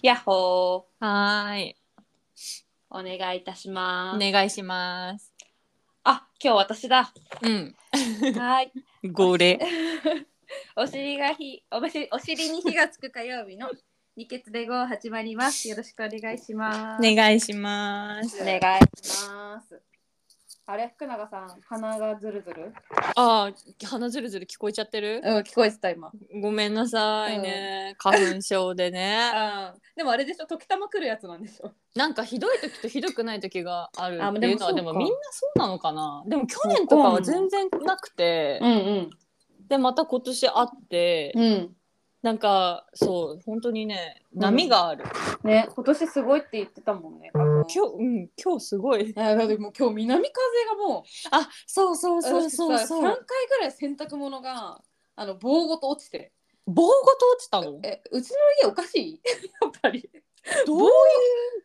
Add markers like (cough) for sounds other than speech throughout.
やっほー。はーい。お願いいたします。お願いします。あ、今日私だ。うん。はい。(laughs) 号令。(laughs) お尻がひ、おしお尻に火がつく火曜日の二血で号始まります。よろしくお願いします。お願いします。お願いします。あれ、福永さん、鼻がずるずる。ああ、鼻ずるずる聞こえちゃってる？うん、聞こえてた今。ごめんなさいね。花粉症でね。あ (laughs) ーでもあれでしょ、時たま来るやつなんでしょ。なんかひどい時とひどくない時があるあっていうのはでもそうかでもみんなそうなのかなでも去年とかは全然なくて、んでまた今年あって、うん。うん。なんかそう本当にね波がある、ね、今年すごいって言ってたもんね。今日うん今日すごい。いやだってもう今日南風がもう。あそうそうそうそう。そ3回うぐらい洗濯物があの棒ごと落ちて。棒ごと落ちたの？えうちの家おかしい？(laughs) やっぱり。どういう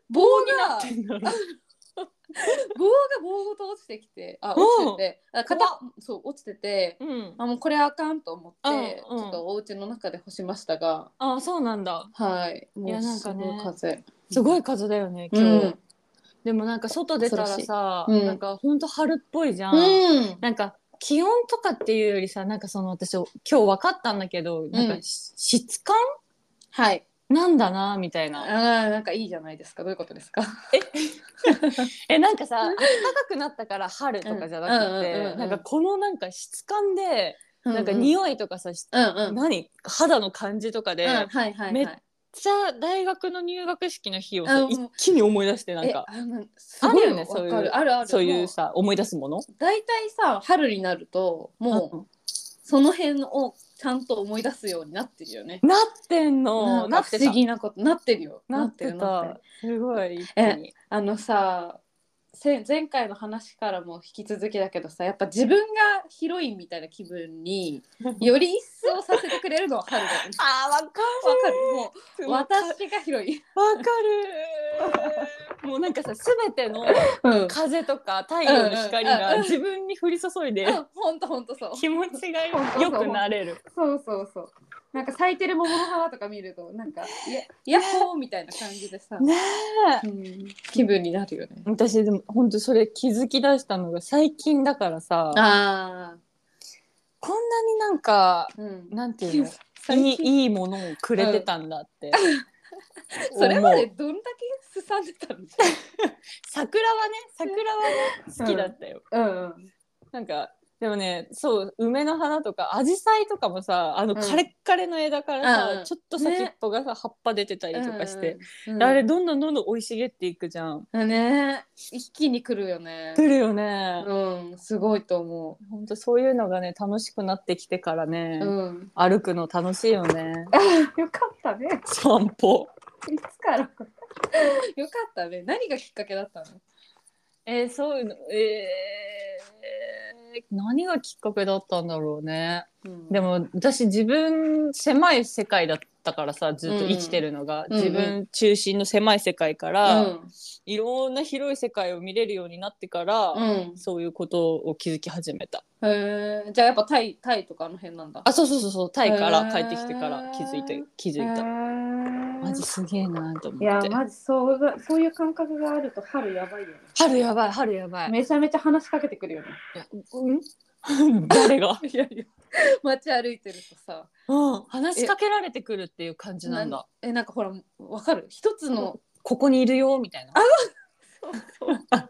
棒棒にながってんだろう。(laughs) 棒が棒ごと落ちてきてあ落ちててあ片そう落ちててうん。あもうこれあかんと思って、うんうん。ちょっとお家の中で干しましたが。あそうなんだ。はい。もいうやなんすごかねい風すごい風だよねう今日、んでもなんか外出たら恐さ、うん。なんかほんと春っぽいじゃん、うん。なんか気温とかっていうよりさなんかその私今日分かったんだけど、なんかし質感？はい。なんだなみたいな。あーなんかいいじゃないですか。どういうことですか？え？(laughs) なんかさ暖かくなったから春とかじゃなくうんうんうんうんうん。てなんかこのなんか質感でなんかい匂いとかさ、しうんうん。何？肌の感じとかで、うんめっはいはい。めっはいちゃ大学の入学式の日をさう。ん一気に思い出してなんか。えあのすごいあるよねわそういうかる。あるある。そういうもさ思い出すもの？大体さ春になるともうその辺をちゃんと思い出すようになってるよね。なってんなんか不のなってた思議なことなってるよ。なってるなってすごい一気えにあのさせ前回の話からも引き続きだけどさやっぱ自分がヒロインみたいな気分に (laughs) より一層させてくれるのは春だよね。あーわかわかるもうるわかる私がヒロイン。わかる (laughs) もうなんかさすべてのうん。風とか太陽の光が自分に降り注いでほんとほんとそう。気持ちが良くなれるそうそうそう。なんか咲いてる桃の花とか見るとなんかやヤッホーみたいな感じでさ、ねえ。うん、気分になるよね。私でも本当それ気づき出したのが最近だからさあこんなになんかあ、うん。なんていうの (laughs) 最いい近。いいものをくれてたんだって、(laughs) それまでどんだけすさんでたんで (laughs) 桜はね桜はね好きだったよ、うんうん。なんかでもねそう梅の花とか紫陽花とかもさあのうんカレッカレの枝からさ、うんうんちょっと先っぽがさ、葉っぱ出てたりとかして、うんうん、あれどんどんどんどん生い茂っていくじゃん。うんね一気に来るよね。来るよね。うん、すごいと思本当そういうのがね楽しくなってきてからね。歩くの楽しいよね。(laughs) よかったね。散歩。いつから？(laughs) よかったね。何がきっかけだったの？えーそういうのえー何がきっかけだったんだろうね。うんでも私自分狭い世界だったからさずっと生きてるのが、うん自分中心の狭い世界から、うん。いろんな広い世界を見れるようになってから、うん。そういうことを気づき始めた。へえ。じゃあやっぱタイタイとかあの辺なんだ。あそうそうそうそうタイから帰ってきてから気づいて気づいた。マジすげえなと思って。いやマジそうがそういう感覚があると春やばいよね。春やばい春やばい。めちゃめちゃ話しかけてくるよね。ん？(laughs) 誰が、(laughs) いやいや街歩いてるとさ。うん、話しかけられてくるっていう感じなんだ。えなんかほらわかる？一つのここにいるよみたいな。そうそう (laughs)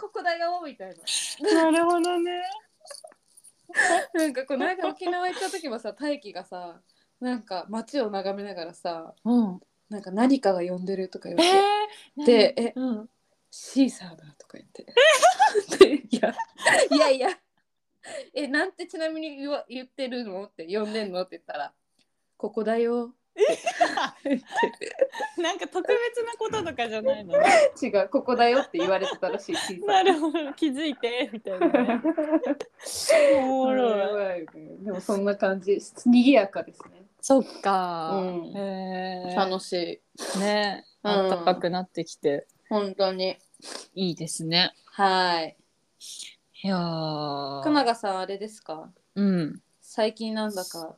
ここだよみたいな。なるほどね。なんかこの間沖縄行った時もさ大輝がさなんか街を眺めながらさうん。なんか何かが呼んでるとか言って、えー、でえうん、シーサーだとか言って。で (laughs) いやいやいやえなんてちなみに言わ言ってるのって呼んでんのって言ったらここだよ。(laughs) なんか特別なこととかじゃないの？違うここだよって言われてたらしいシーサー。なるほど気づいてみたいな、ね。おもろい。でもそんな感じ賑やかですね。そっか。うん楽しい。ね、うん暖かくなってきて本当に。いいですね。はい。いやーかながさんあれですか？うん。最近なんだか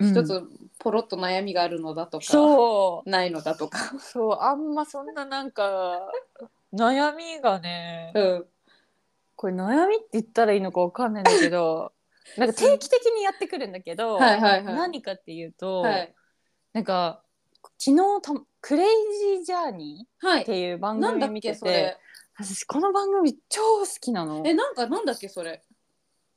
うん一つポロッと悩みがあるのだとか、そうないのだとか。そうあんまそんななんか悩みがねうん。これ悩みって言ったらいいのかわかんないんだけど (laughs) なんか定期的にやってくるんだけど、はいはいはい。何かっていうと、はい。なんか昨日た「クレイジージャーニー」はい。っていう番なんだっ組見てて。私この番組超好きなのえ、なんかなんだっけそれ。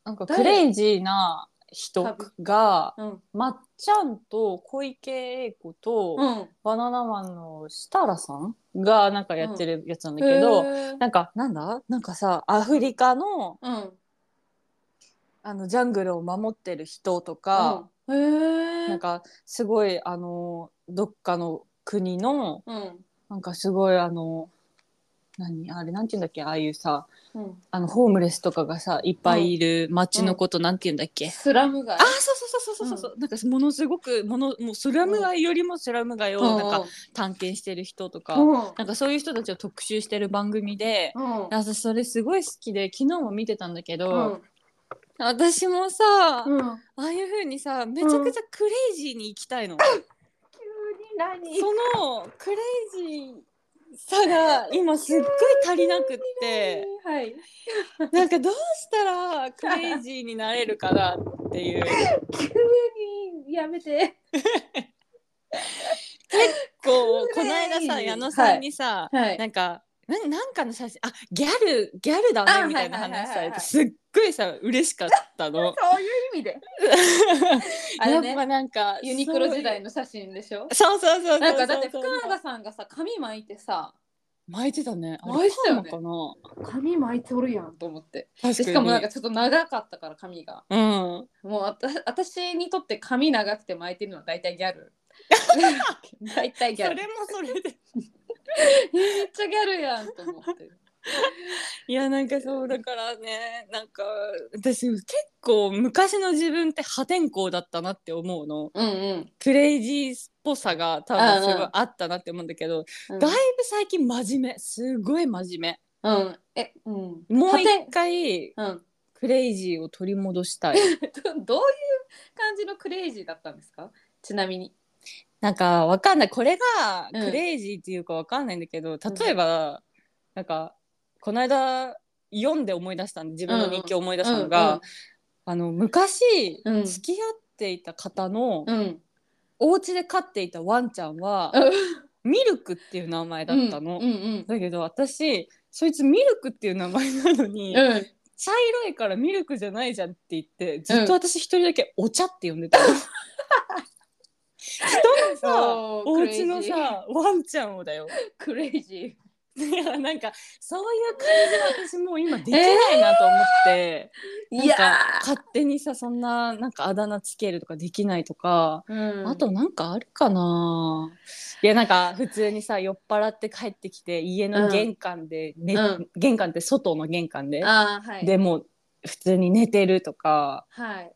なんか誰？クレイジーな人がうん。まっちゃんと小池栄子と、うん。バナナマンの設楽さんがなんかやってるやつなんだけど、へーなんかなんだ？なんかさアフリカのうん。あのジャングルを守ってる人とか、うん、へえ。なんかすごいあのどっかの国のうん。なんかすごいあの何あれなんて言うんだっけああいうさうん。あのホームレスとかがさいっぱいいる街のことなんて言うんだっけ、スラム街。あそうそうそうそうそうそう、なんかものすごくものもうスラム街よりもスラム街をなんか探検してる人とか、うん。なんかそういう人たちを特集してる番組で、うん。私それすごい好きで昨日も見てたんだけど、うん。私もさ、うん。ああいう風にさめちゃくちゃクレイジーに行きたいの、(laughs) 何？そのクレイジーさが今すっごい足りなくってはい。なんかどうしたらクレイジーになれるかなっていう (laughs) 急にやめて。こうこの間さ矢野さんにさ、はい。なんかななんかの写真あギャルギャルだあねみたいなはいはいはいはい話されてすっごいさ嬉しかったの。(laughs) そういう意味で。(laughs) あれね。やっぱなんかユニクロ時代のの写真でしょ？そうそうそうなんかだって福永さんがさ髪巻いてさ巻いてたね。巻いてたよね。髪巻いておるやんと思って。な確かに。でしかもなんかちょっと長かったから髪が。うん。もうあた私にとって髪長くて巻いてるのは大体ギャル。(laughs) 大体ギャル。それもそれで。めっちゃギャルやんと思って (laughs) いやなんかそうだからねなんか私結構昔の自分って破天荒だったなって思うの。うんうん。クレイジーっぽさが多分すごいあったなって思うんだけど、うん。だいぶ最近真面目すごい真面うん。えうん。目もう一破回天うん。クレイジーを取り戻したい。ど (laughs) どういう感じのクレイジーだったんですか？ちなみに。なんかわかんない。これがうん。クレイジーっていうかわかんないんだけど、例えば、なんかこの間読んで思い出したんで自分の日記を思い出したのが、あの昔、うん。付き合っていた方の、うん。うんお家で飼っていたワンちゃんは、ミルクっていう名前だったの。うんうんだけど私そいつミルクっていう名前なのに、うん。うん茶色いからミルクじゃないじゃんって言ってずっと私一人だけお茶って呼んでたの。(laughs) 人のさお家のさワンちゃんをだよ。クレイジいや (laughs) なんかそういう感じは私もう今できないなと思って、ーなんか勝手にさそんななんかあだ名つけるとかできないとか、うん。あとなんかあるかな。いやなんか普通にさ酔っ払って帰ってきて家の玄関で、ねうん。玄関って外の玄関で、はい。でもう普通に寝てるとか。はい。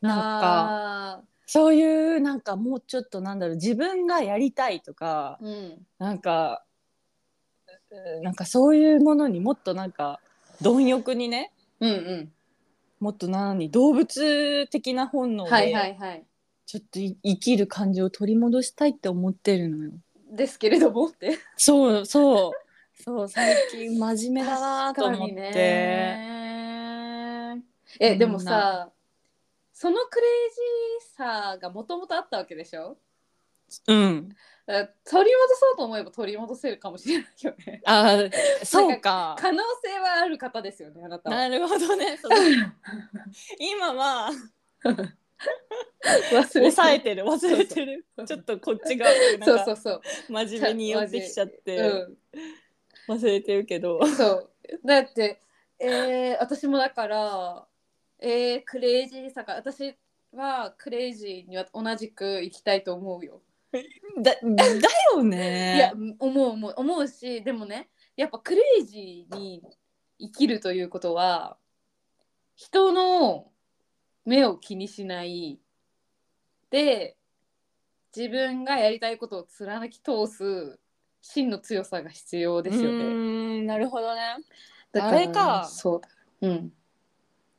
なんかかそういうなんかもうちょっとなんだろう自分がやりたいとかうん。なんかうなんかそういうものにもっとなんか貪欲にねうんうん。もっと何動物的な本能はいはでいはい。ちょっとい生きる感じを取り戻したいって思ってるのよ。ですけれどもって。そうそう。そう最近真面目だなと思っ確かにて。ね。えでもさそのクレイジーさがもともとあったわけでしょ？うん。取り戻そうと思えば取り戻せるかもしれないよね。あそうか。可能性はある方ですよねあなたは。なるほどね。(laughs) 今は忘れ抑えてる。忘れてる。ちょっとこっち側でなんかそうそうそう。真面目に寄ってきちゃって。うん。忘れてるけど。そう。だって、えー、私もだから、えー、クレイジーさが私はクレイジーには同じく行きたいと思うよ。だだよいね。や思う思う思うしでもねやっぱクレイジーに生きるということは人の目を気にしないで自分がやりたいことを貫き通す真の強さが必要ですよね。んなるほどね。だらあれかそうだ。うん。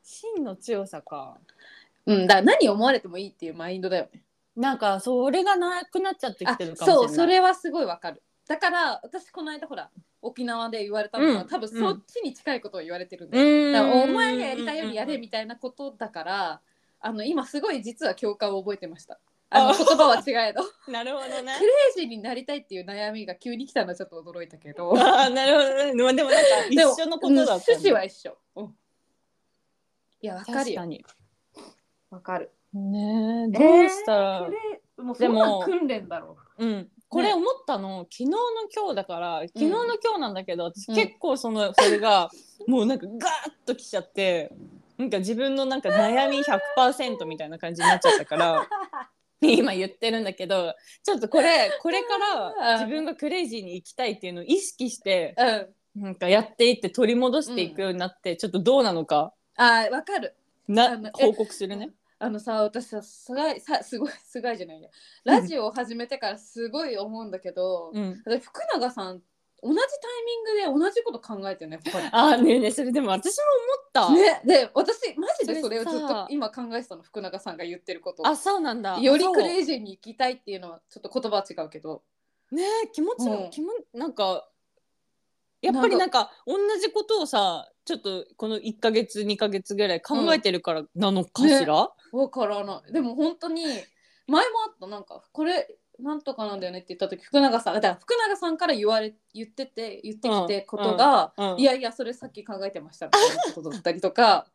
真の強さか。うん、だから何思われてもいいっていうマインドだよね。なんかそれがなくなっちゃってきあてるかもしれない。そうそれはすごいわかる。だから私この間ほら沖縄で言われたのは、うん。多分そっちに近いことを言われてるんうだだからお前がやりたいようにやれみたいなことだからあの今すごい実は共感を覚えてました。あのあ。言葉は違えど。ク (laughs) なるほどね。レイジーになりたいっていう悩みが急に来たのはちょっと驚いたけど。(laughs) あーなるほどね。まあでもなんか一でも緒のことだったうん趣旨は一緒、うん。いやわかるよ。確かにわかる。ねえどうしたら、クレもうでもそんなん訓練だろう。ん。これ思ったの、昨日の今日だから昨日の今日なんだけど、私うん。結構そのそれがもうなんかガーッときちゃってなんか自分のなんか悩み100%みたいな感じになっちゃったから (laughs) 今言ってるんだけどちょっとこれこれから自分がクレイジーに行きたいっていうのを意識してうん。なんかやっていって取り戻していくようになって、ちょっとどうなのか。あわかる。あな報告するね。あのさ私さすごいさすごいすごいじゃないやラジオを始めてからすごい思うんだけど、うん、私福永さん同じタイミングで同じこと考えてるね。あーねえねえそれでも私も思った。ね、で私マジでそれをずっと今考えてたの福永さんが言ってることあそうなんだ。よりクレイジーに行きたいっていうのはちょっと言葉は違うけどねえ気持ちも、うん気もなんかやっぱりなんか同じことをさちょっとこの1か月2か月ぐらい考えてるからなのかしら、わからない。でも本当に前もあった。なんかこれなんとかなんだよねって言った時福永さんだから福永さんから言われ言ってて言ってきてことが、うん。うんいやいやそれさっき考えてましたみたいなことだったりとか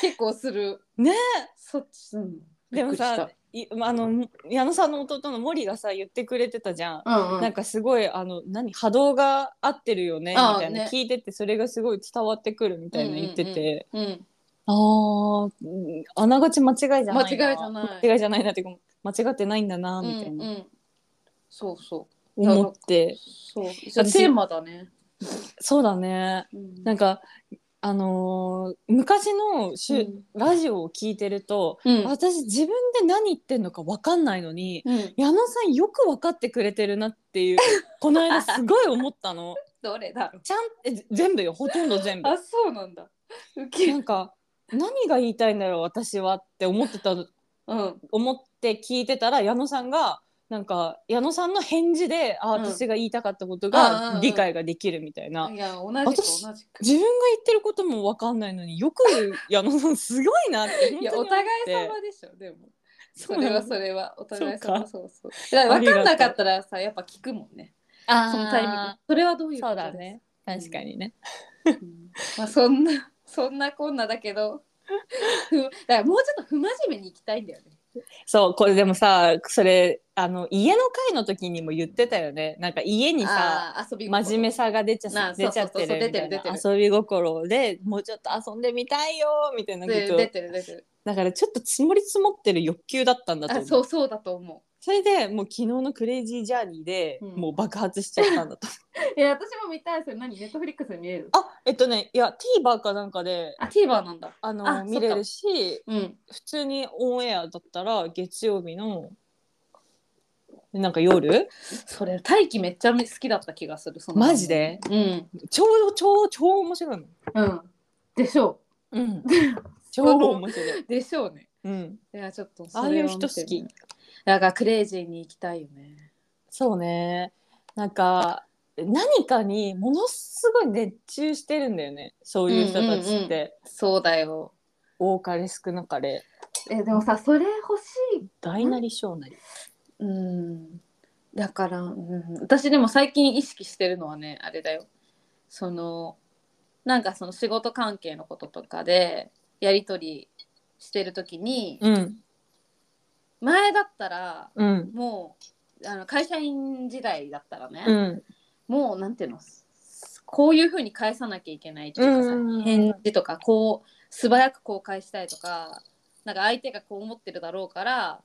結構する。(laughs) ね。そっち、うん、でもさいあの矢野さんの弟の森がさ言ってくれてたじゃん。うんうん。なんかすごいあの何波動が合ってるよねみたいな、ね。聞いててそれがすごい伝わってくるみたいな言ってて、うん。うんうん。あながち間違いじゃないな。間違いじゃない。間違いじゃないなっていうか間違ってないんだなうんみたいな、うんうんそうそう。思って。そう。テーマだね、そうだね。うん。なんかあのー昔のしゅ、うん。ラジオを聞いてると、うん。私自分で何言ってんのか分かんないのにうん、矢野さんよく分かってくれてるなっていう (laughs) この間すごい思ったの。(laughs) どれだろう。ちゃんえ全部よ。ほとんど全部。あそうなんだ。ウケる。なんか何が言いたいんだろう私はって思ってたうん。思って聞いてたら矢野さんがなんか矢野さんの返事であうん。私が言いたかったことあうんうんうん。が理解ができるみたいな、いや同じく私同じく。自分が言ってることも分かんないのによく矢野さんすごいなっていやお互い様でしょでも。(laughs) それはそれは。お互いそうか。様そうそう。だから分かなかったらさやっぱ聞くもんね。あー。そのタイミング。それはどういうこそとです？うだね。確かにね、うん。まあそんなそんなこんなだけど。(laughs) ふだからもうちょっと不真面目に行きたいんだよねそうこれでもさそれあの家の会の時にも言ってたよね。なんか家にさあー遊び真面目さが出ちゃ出ちゃってそうそうそうるみたいな。遊び心でもうちょっと遊んでみたいよみたいな。こでと出てる出てる。だからちょっと積もり積もってる欲求だったんだと思う。あそうそうだと思それでもう昨日のクレイジージャーニーでうん。もう爆発しちゃったんだと、ういや私も見たいそれ何？ネットフリックスで見れるあえっとねいや TVer かなんかであ TVer なんだ。あのあ見れるしうん。普通にオンエアだったら月曜日のなんか夜？それ大輝めっちゃ好きだった気がするそのマジで？うん。超超超面白いの。うん。でしょう。ん。(laughs) 超面白い、うでしょうね。うん、いやちょっとああいう人好きだからクレイジーに行きたいよね。そうね。なんか何かにものすごい熱中してるんだよね。そういう人たちって、そうだよ。多かれ少なかれ。えでもさそれ欲しい。大なり小なり。うん。だから、うん、私でも最近意識してるのはねあれだよ。そのなんかその仕事関係のこととかでやり取りしてる時にうん前だったらうん。もうあの会社員時代だったらね、うん。もうなんていうのこういうふうに返さなきゃいけないっていうかさ、返事とかこう素早く公開したいとかなんか相手がこう思ってるだろうから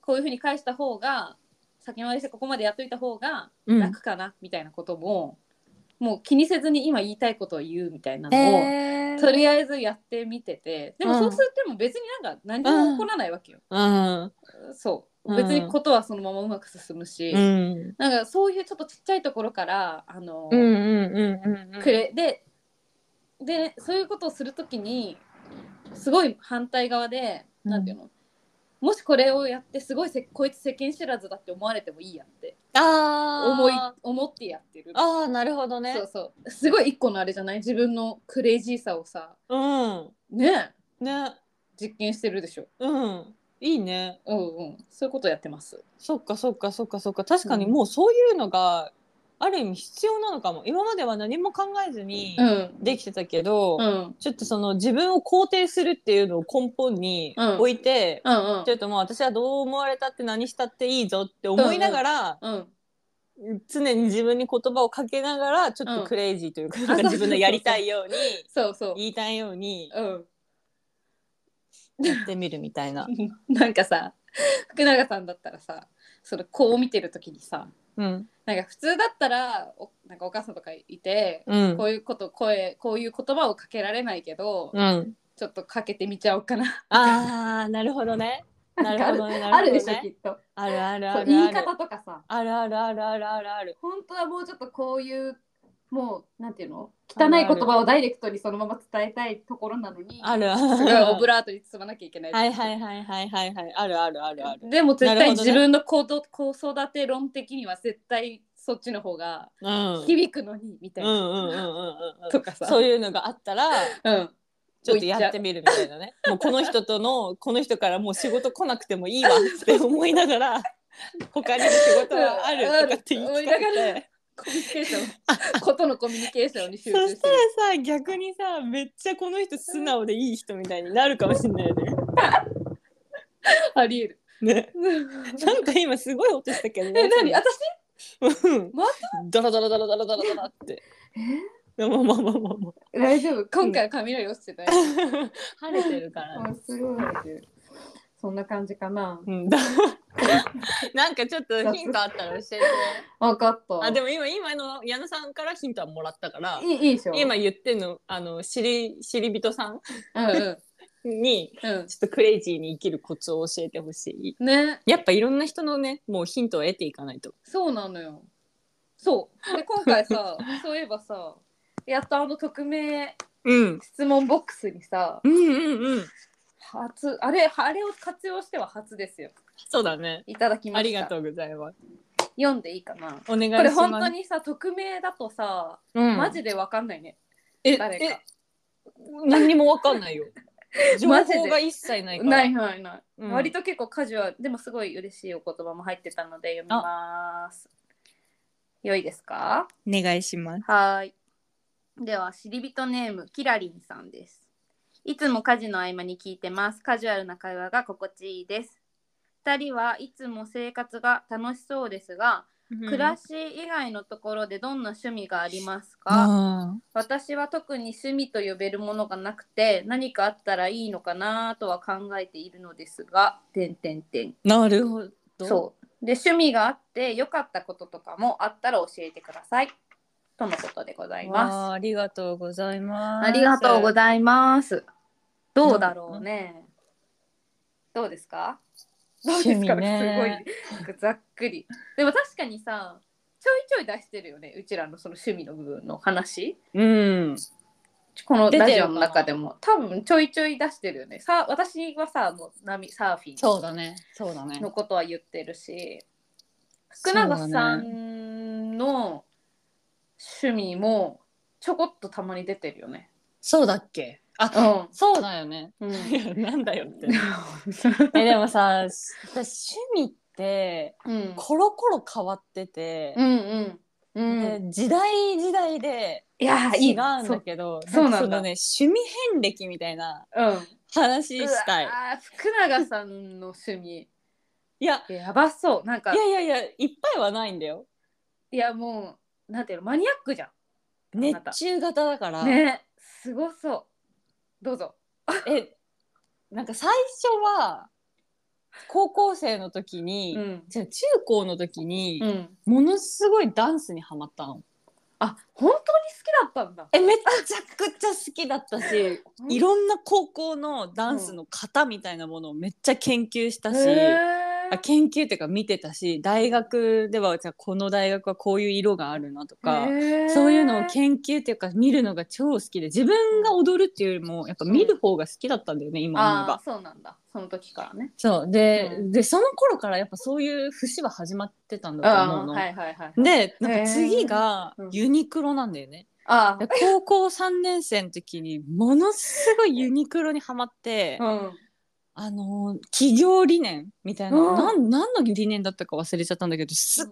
こういうふうに返した方が先回りしてここまでやっといた方がうん。楽かな、みたいなことももう気にせずに今言いたいことを言うみたいなのを、えー。とりあえずやってみててでもうん。そうするとも別になんか何も起こらないわけよ、うん。そう。うん別にことはそのままうまく進むし、うん。なんかそういうちょっとちっちゃいところからあの、くれででそういうことをするときにすごい反対側で、うんなんていうのもしこれをやってすごいせこいつ世間知らずだって思われてもいいやって。あー。思い思ってやってる。あーなるほどね。そうそう。すごい一個のあれじゃない？自分のクレイジーさをさ。うん。ねね。実験してるでしょ。うん。いいね。うんうん。そういうことやってます。そっかそっかそっかそっか。確かにうん。もうそういうのがある意味必要なのかも。今までは何も考えずにうん。できてたけど、うん。ちょっとその自分を肯定するっていうのを根本にうん。置いて、うんうん。ちょっともう私はどう思われたって何したっていいぞって思いながら、うん常に自分に言葉をかけながらちょっとクレイジーというか,、なんか自分のやりたいように (laughs) そうそう言いたいようにうん。やってみるみたいな。(laughs) なんかさ福永さんだったらさそれこう見てる時にさうんなんか普通だったらおなんかお母さんとかいて、うんこういうこと声こういう言葉をかけられないけど、うん、ちょっとかけてみちゃおうかな。あー (laughs) なるほどね。なるほどね。なるほどねあるでしょきっと。あるあるあるある。言い方とかさあるあるあるあるあるある。本当はもうちょっとこういうもうなんていうの？汚い言葉をダイレクトにそのまま伝えたいところなのにあるあすごいる。オブラートに包まなきゃいけない。はいはいはいはいはいはい。あるあるあるある。でも絶対自分の子と子育て論的には絶対そっちの方がうん。響くのにみたいうんな、うんうんうんうん。とかさ。そういうのがあったらうん。ちょっとやってみるみたいなね。もうこの人とのこの人からもう仕事来なくてもいいわって思いながら他にも仕事はあるとかって言い聞かせてコミュニケーション。(laughs) ことのコミュニケーションに集そした中するらさ逆にさめっちゃこの人素直でいい人みたいになるかもしれないよね。(laughs) ありえる。ね。(laughs) なんか今すごい音したけどね。え何？私？うん。まダラダラダラダラダラダラって。まあまあまあまあまあ。大丈夫。今回は雷落ちてたよ、晴れてるからね。あすごいそんな感じかな。うん。だ (laughs) なんかちょっとヒントあったら教えて。分かった。あでも今今の矢野さんからヒントはもらったから。いいいいでしょ。今言ってんのあの知り知り人さん？うんうん。にうん。ちょっとクレイジーに生きるコツを教えてほしい。ね。やっぱいろんな人のねもうヒントを得ていかないと。そうなのよ。そう。で今回さ (laughs) そういえばさやっとあの匿名うん。質問ボックスにさうんうんうん。初あれあれを活用しては初ですよ。そうだね。いただきました。ありがとうございます。読んでいいかな。お願いします。これ本当にさ匿名だとさ、うん、マジでわかんないね。え誰か。え何にもわかんないよ。情 (laughs) マジで。報が一切ないから。ないないない、うん。割と結構カジュアル。でもすごい嬉しいお言葉も入ってたので読みます。良いですか？お願いします。はーい。では知り人ネームキラリンさんですいつも家事の合間に聞いてます。カジュアルな会話が心地いいです。2人はいつも生活が楽しそうですが、暮らし以外のところでどんな趣味がありますか、あ。私は特に趣味と呼べるものがなくて何かあったらいいのかなとは考えているのですが点点点ーなるほど。そう。で趣味があって良かったこととかもあったら教えてくださいとのことでございわまあありがとうございます。す。ありがとうごいざいます。どうだろうね。どうですか？どうですか、趣味ね。すごいざっくり。でも確かにさちょいちょい出してるよねうちらのその趣味の部分の話。うん。このラジオの中でも。多分ちょいちょい出してるよね。さ私はさもう波サーフィそうだね。そうだね。ンの。ことは言ってるし。福永さんの趣味もちょこっとたまに出てるよね。そうだっけ？あ、うそうだよね。ん、うん、(laughs) なんだよって。(laughs) えでもさ、私趣味ってうん。コロコロ変わっててう、んうん。うん。で時代時代で違うんだけど、そう。なのね趣味遍歴みたいなうん。話したい。福永さんの趣味。いや。やばそう。なんか。いやいやいやいっぱいはないんだよ。いやもうなんていうのマニアックじゃ熱中型だから。んねすごそう。どうぞ。えなんか最初は高校生の時に、うん。じゃあ中高の時に、うん。ものすごいダンスにハマったの。あ本当に好きだったんだ。えめちゃくちゃ好きだったしいろんな高校のダンスの型みたいなものをめっちゃ研究したし、へあ研究っていうか見てたし大学ではじゃあこの大学はこういう色があるなとか。そういうのを研究っていうか見るのが超好きで自分が踊るっていうよりもやっぱ見る方が好きだったんだよね、今思えば。ああ。そうなんだ。その時からね。そう。で,、うん。でその頃からやっぱそういう節は始まってたんだと思うの。ああはいはいはいでなんか次がユニクロなんだよね。あで高校3年生の時にものすごいユニクロにハマって、あうんあのー企業理念みたいな、うん。なん何の理念だったか忘れちゃったんだけどすっ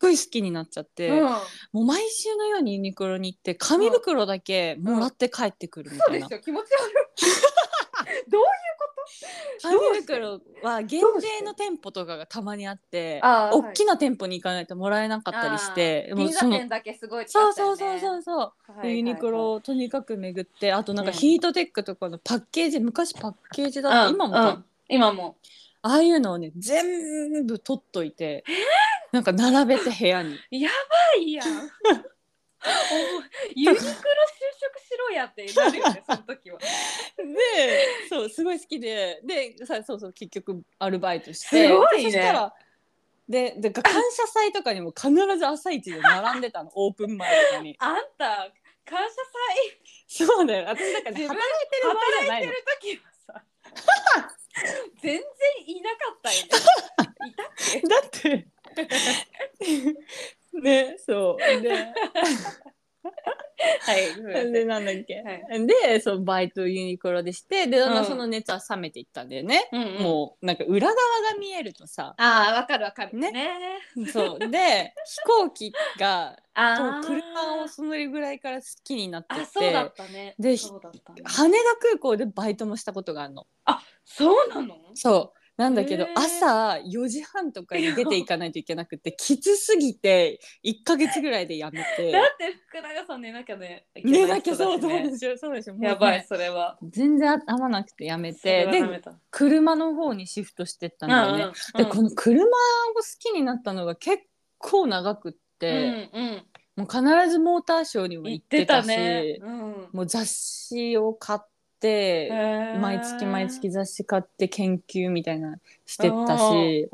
ごい好きになっちゃって、うん。もう毎週のようにユニクロに行って紙袋だけもらって帰ってくるみそうたいな。でしょ気持ち悪い (laughs) どういう紙袋は限定の店舗とかがたまにあって大きな店舗に行かないともらえなかったりして銀座店だけすごいそうそうそうそうう。そう、でユニクロををとにかく巡ってあとなんかうんヒートテックとかのパッケージ、昔パッケージだった、今もか、今も。ああいうのをね全部取っといて (laughs) なんか並べて部屋に。やばいやん。(laughs) ユニクロ就職しろやってなるよねその時は。でそうすごい好きで。でさそうそう結局アルバイトして。すごいね。そしたらでで感謝祭とかにも必ず朝一で並んでたの。(laughs) オープン前とかに。あんた感謝祭？そうだよ。私ね、自分働いてる場合じゃないの。働いてる時はさ全然いなかったよね。(laughs) いたっけ？だってねそう。で (laughs) はいでなんだっけ、はでそうバイトユニクロでしてでだんだんうん。その熱は冷めていったんだよね、うんうん。もうなんか裏側が見えるとさ。ああわかるわかる。ね。ね。そう。で飛行機が車をそのぐらいから好きになって。あてそうだったね。でそうだったね。羽田空港でバイトもしたことがあるの。そうなの？そうなんだけど朝4時半とかに出ていかないといけなくてきつすぎて1ヶ月ぐらいでやめて。だって福永さん寝なきゃね寝なきゃそうそうねでしょそうでしょやばいそれは。全然合わなくてやめて。で車の方にシフトしてったんだよね、でこの車を好きになったのが結構長くっうんて、うん。もう必ずモーターショーにも行っててたしたね。うん。もう雑誌を買って、毎月毎月雑誌買って研究みたいなしてったし。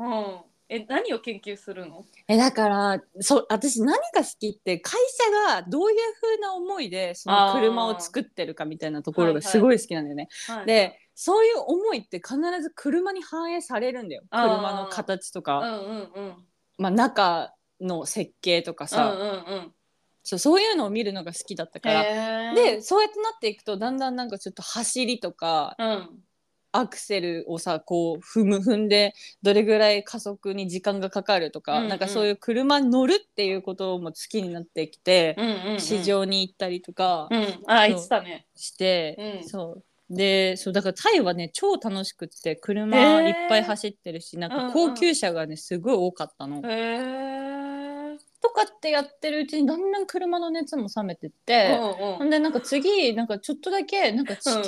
え何を研究するの？えだからそう私何が好きって会社がどういう風な思いでその車を作ってるかみたいなところがすごい好きなんだよね。はいでそういう思いって必ず車に反映されるんだよ。車の形とうんか、うんうん。まあ、中の設計とかさ、うんうんうんそうそういうのを見るのが好きだったから。でそうやってなっていくとだんだんなんかちょっと走りとかうん。アクセルをさこう踏む踏んでどれぐらい加速に時間がかかるとか、うんうん。なんかそういう車に乗るっていうことも好きになってきて、うんうんうん。市場に行ったりとかうん。あ言ってたね。して、うん。そう。でそうだからタイはね超楽しくって車いっぱい走ってるし、なんか高級車がねすごい多かったの。へえとかってやってるうちにだんだん車の熱も冷めてって。ほんでなんか次なんかちょっとだけなんか地球に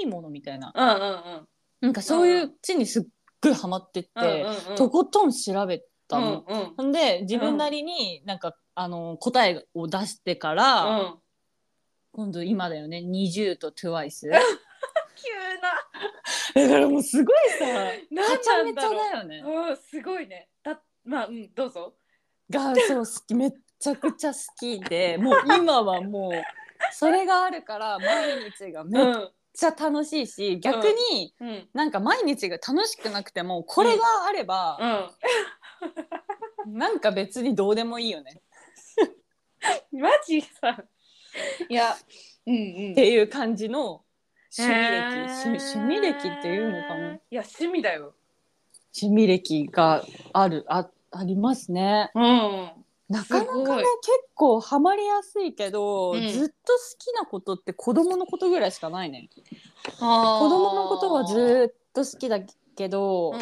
いいものみたいな、うんうんうん。なんかそういう地にすっごいハマってって、うんうんうん。とことん調べたの。うんうん。ほんで自分なりになんか、あの答えを出してから、うん。今度今だよね。NiziU と TWICE (laughs) 急な。だからもうすごいさ何はちゃめちゃだよね。うんすごいね。だまあうんどうぞがそう好きめっちゃくちゃ好きでもう今はもうそれがあるから毎日がめっうんちゃ楽しいし、逆にうん。なんか毎日が楽しくなくてもこれがあれば、うん。なんか別にどうでもいいよね。マジさ。いやうんうん。っていう感じの趣味歴、へー。趣味趣味歴っていうのかな。いや趣味だよ。趣味歴があるあありますね。うん。なかなかね結構ハマりやすいけど、うん。ずっと好きなことって子供のことぐらいしかないね。子子供のことはずっと好きだけど、うん。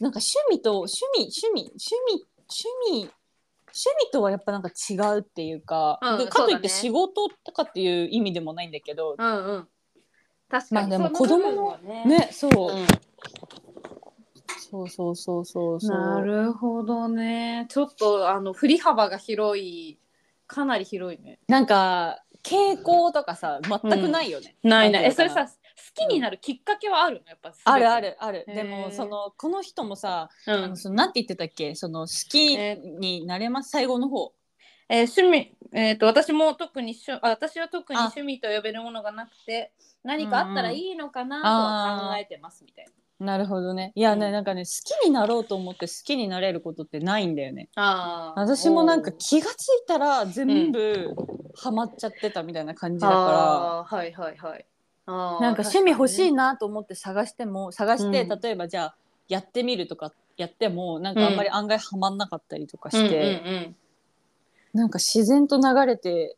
なんか趣味と趣味趣味趣味趣味趣味とはやっぱなんか違うっていうか、うんでかといって仕事とかっていう意味でもないんだけど、うんうん。確かに。まあでもそ子供のねねそう、うんそうそうそうそうそう。なるほどね。ちょっとあの振り幅が広い。かなり広いね。なんか傾向とかさ全くないよね、ないない。えんていうのかそれさきになるきっかけはあるの？やっぱあるあ、るある。でもそのこの人もさ、うん。あのそのなんて言ってたっけ？その好きになれます？最後の方えー趣味、えー、と私も特にしゅあ私は特にあ。趣味と呼べるものがなくて何かあったらいいのかなとは考えてますみたいな。なるほどね。いやね、うん。なんかね好きになろうと思って好きになれることってないんだよね。あー。私もなんか気がついたら全部ハマっちゃってたみたいな感じだかあーはいはいはい。なんか趣味欲しい確なと思って探しても探して、うん例えばじゃあやってみるとかやってもなんかあんまり案外ハマんなかったりとかして、うんうんうんなんか自然と流れて。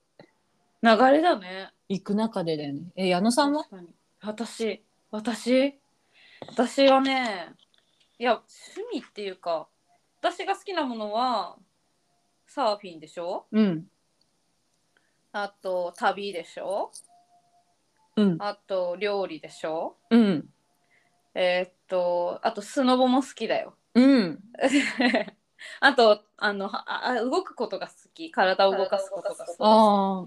流れだね。いく中でだよね。え矢野さんは？確かに。私私？私はねいや趣味っていうか私が好きなものはサーフィンでしょ？うん。あと旅でしょ？うん。あと料理でしょ？うん。えーっとあとスノボも好きだよ。うん (laughs) (laughs) あとあのああ動くことが好き。体を動かすことが好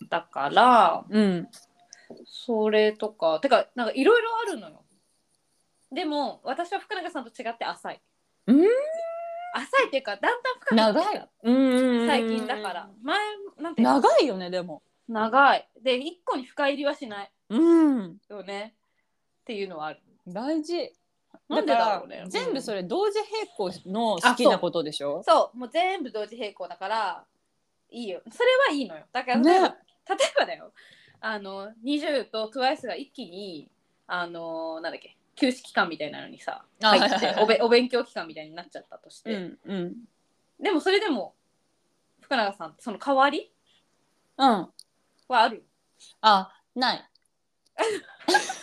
きだからうん。それとか。てかなんかいろいろあるのよ。でも私は福永さんと違って浅い。うん？浅いっていうかだんだん深くなってきた長いうん。最近だから。前なんていうの？長いよねでも。長い。で一個に深入りはしない。うん。よね。っていうのはある。大事なんでだろうね。から全部それ同時並行のあ好きなことでしょ？そう。もう全部同時並行だからいいよ。それはいいのよ。だからね。例えば,、例えばだよ。あの20と TWICE が一気にあのなんだっけ？休止期間みたいなのにさあ入っておべお勉強期間みたいになっちゃったとして、うんうん。でもそれでも福永さんその代わり？うん。はある？あない (laughs)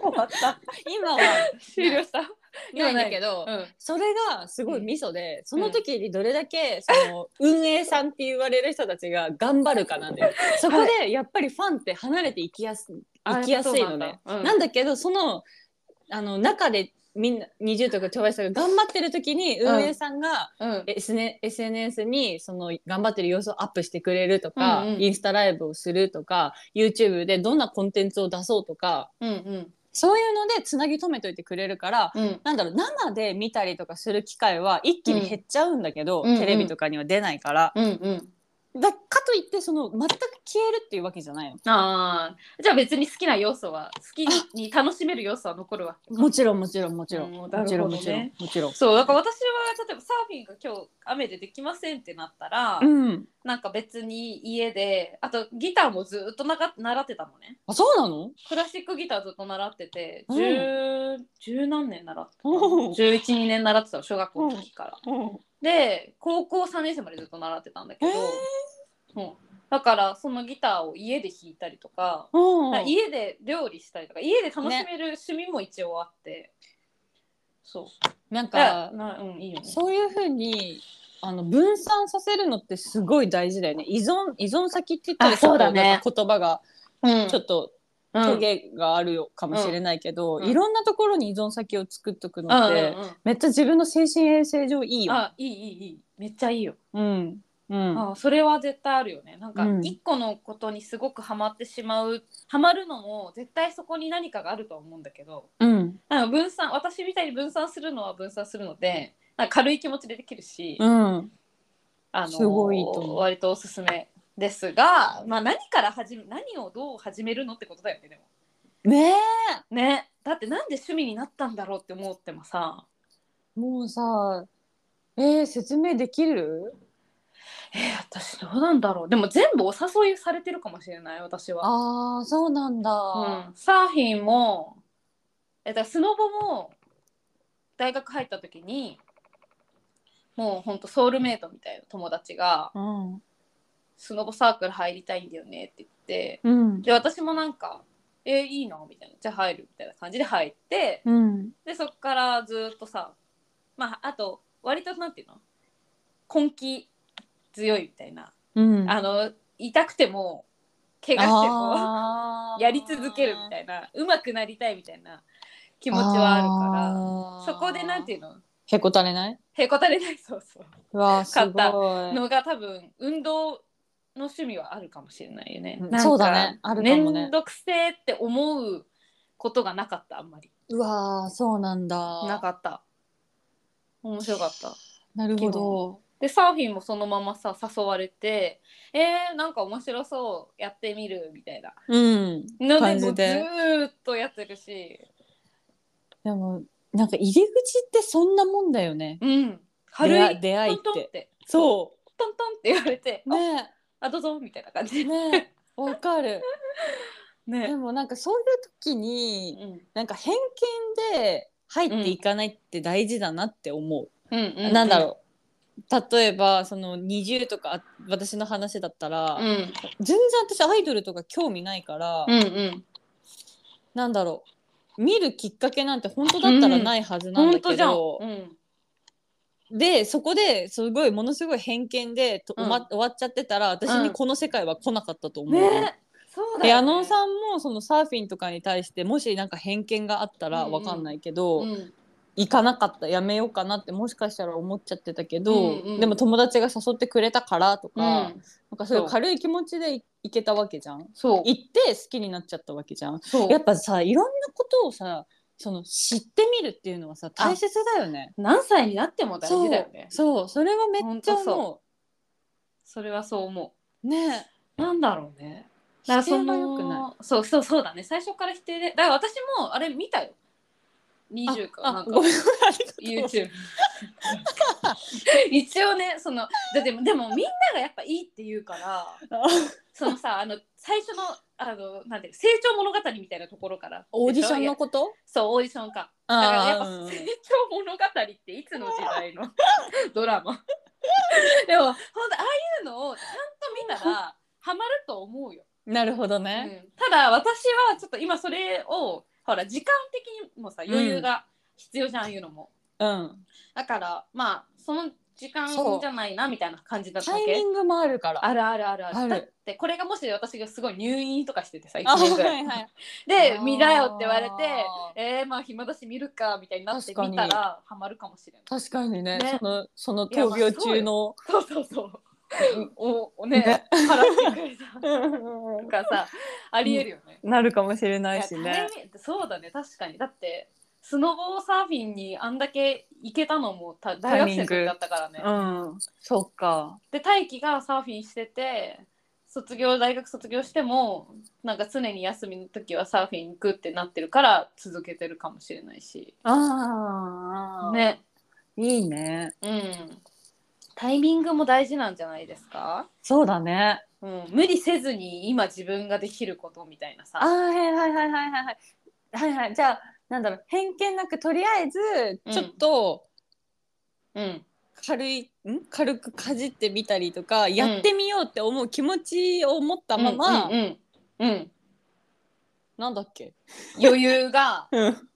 終わった。(laughs) 今は。終了した。(laughs) ないんだけど、うん。それがすごいミソで、その時にどれだけその運営さんって言われる人たちが頑張るかなんだよ。(laughs) そこでやっぱりファンって離れていきやすあ行きやすいのね。なんだうん。なんだけどそのあの中でみんな20とか超倍さんが頑張ってる時に運営さんが、うん、SN SNS にその頑張ってる様子をアップしてくれるとか、うんうん。インスタライブをするとか YouTube でどんなコンテンツを出そうとかうんうんそういうのでつなぎ止めといてくれるからうん。なんだろう生で見たりとかする機会は一気に減っちゃうんだけど、うんテレビとかには出ないから、うんうんだかといってその全く消えるっていうわけじゃないの。ああじゃあ別に好きな要素は好きに楽しめる要素は残るわけもちろんもちろんもちろん、うんもなるほどね。ちろんもちろんもちろん。そうだから私は例えばサーフィンが今日雨でできませんってなったら、うん、なんか別に家であとギターもずっとなが習ってたのね。あそうなの？クラシックギターずっと習っててうん。十十何年習ってたおう1112年習ってたの小学校の時から、うんで高校3年生までずっと習ってたんだけど、うだからそのギターを家で弾いたりとか家で料理したりとか家で楽しめる趣味も一応あって、そう。なんかだなうんいいよね。そういうふうにあの分散させるのってすごい大事だよね。依存依存先って言ったらあそうだね。言葉がうん。ちょっとうんトゲがあるよかもしれないけど、うん。いろんなところに依存先を作っとくうんのって、うんうんめっちゃ自分の精神衛生上いいよ。あいいいいいい。めっちゃいいよ、うん。うん。あそれは絶対あるよね。なんかうん。一個のことにすごくハマってしまうハマるのも絶対そこに何かがあるとは思うんだけどうん。なんか分散私みたいに分散するのは分散するので軽い気持ちでできるし、うん。あのすごい割とおすすめですが、まあ、何から始め何をどう始めるのってことだよねでも。ねね。だってなんで趣味になったんだろうって思ってもさ。えもうさえー、説明できる？えー、私どうなんだろう。でも全部お誘いされてるかもしれない私は、あーそうなんだ。うん、サーフィンもえだスノボも大学入った時にもうほんとソウルメイトみたいな友達がうんスノボサークル入りたいんだよねって言ってうん。で私もなんか「えーいいの?」みたいな「じゃあ入る」みたいな感じで入ってうん。でそっからずっとさまああと割となんていうの？根気強いみたいな。うん。あの痛くても怪我してもやり続けるみたいな。上手くなりたいみたいな気持ちはあるからそこでなんていうの？へこたれない？へこたれない。そうそう。うわ買ったのが多分運動の趣味はあるかもしれないよね。うん。なんかそうだね。あるかもね。めんどくせえって思うことがなかったあんまり。うわーそうなんだ。なかった。面白かった。なるほど。でサーフィンもそのままさ誘われて「えー、なんか面白そうやってみる」みたいな。うん。ので感もうずーっとやってるし。でもなんか入り口ってそんなもんだよね。うん。軽出会い出会いって。トントンって。そトントンって言われてうねああどうぞみたいな感じねわかる。(laughs) でねもなんかそういう時にうん。なんか偏見で入っていかないって大事だなって思う、うんうんなんだろう。例えばその20とかあ私の話だったら、うん。全然私アイドルとか興味ないから、うんうん。なんだろう。見るきっかけなんて本当だったらないはずなんだ本当じゃん、けど、うん、でそこですごいものすごい偏見でと、うん。終わ終わっちゃってたら私うん。にこの世界は来なかったと思う、ねそうだね、矢野さんもそのサーフィンとかに対してもしなんか偏見があったらうんうん。わかんないけど、うん。行かなかったやめようかなってもしかしたら思っちゃってたけど、うんうん。でも友達が誘ってくれたからとか、うん、なんかそういう軽い気持ちでい行けたわけじゃん。そう。行って好きになっちゃったわけじゃん。そう。やっぱさいろんなことをさその知ってみるっていうのはさ大切だよね。何歳になっても大事だよね。そう。それはめっちゃ思それはそう思う。ね。うなんだろうね。だからそい。そうそうそうだね。最初から否定でだから私もあれ見たよ。20かあなんか。YouTube (laughs) 一応ねそのだでもでもみんながやっぱいいって言うからそのさあの最初のあのなんていうの成長物語みたいなところからオーディションのこと？そうオーディションか。だからやっぱ成長物語っていつの時代のドラマ？(laughs) でもほんとああいうのをちゃんと見たらハマると思うよ、なるほどうね。ん、ただ私はちょっと今それをほら時間的にもさ余裕が必要じゃん、ああいうのも。うん。だからまあその時間じゃないなみたいな感じだったタわけ？イミングもあるから。あるあるあるある。ある。だってこれがもし私がすごい入院とかしててさ1あ年ぐらはいいはい。で見なよって言われてえー、まあ暇だし見るかみたいになって確かに見たらハマるかもしれない。確かにね。ね。そのその闘病中の。そうそうそうおおねね。払ってくれた。(laughs) とかさありえるよね、なるかもしれないしいやね。タイミングそうだね。確かに。だってスノボーサーフィンにあんだけ行けたのもた大学生の時だったからねうん。そっか。で大輝がサーフィンしてて卒業大学卒業してもなんか常に休みの時はサーフィン行くってなってるから続けてるかもしれないしああ。。ねいいね。うんタイミングも大事なんじゃないですか、そうだね。うん、無理せずに今自分ができることみたいなさあーはいはいはいはいはいはい。はいはい。じゃあなんだろう偏見なくとりあえずちょっとうん。軽い、ん？軽くかじってみたりとか、やってみようって思う気持ちを持ったまま、うんうんうん。うん。なんだっけ？余裕が (laughs) うん。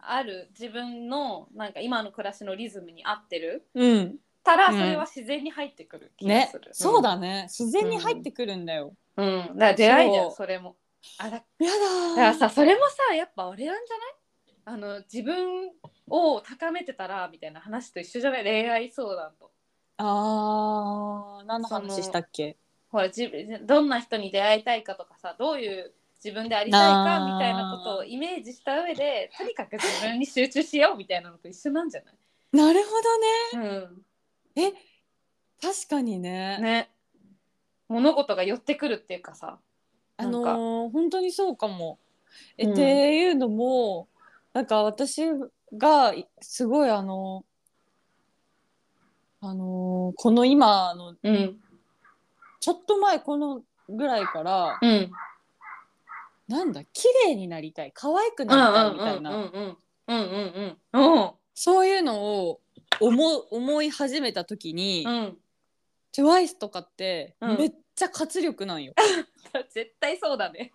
ある。自分のなんか今の暮らしのリズムに合ってる。うん。たらうんそれは自然に入ってくる気がね。する、。そうだね。自然に入ってくるんだよ。うん、だから出会いだよそれも。あだやだだからさそれもさやっぱあれなんじゃない？あの自分を高めてたらみたいな話と一緒じゃない？恋愛相談と。あー何の話したっけ？ほら自分どんな人に出会いたいかとかさどういう自分でありたいかみたいなことをイメージした上でとにかく自分に集中しようみたいなのと一緒なんじゃなるほどね。ない、うん、え確かにね。ね。物事が寄ってくるっていうかさ。あのー本当にそうかも。え、うん。っていうのもなんか私がすごいあのあのーこの今あのうんちょっと前このぐらいからうんなんだ綺麗になりたい可愛くうんなうんうんりたいみたいな、うんうんうんうんそういうのを思う思い始めた時に、うん。とかってうん。めっちゃ活力なんよ。(laughs) 絶対そうだね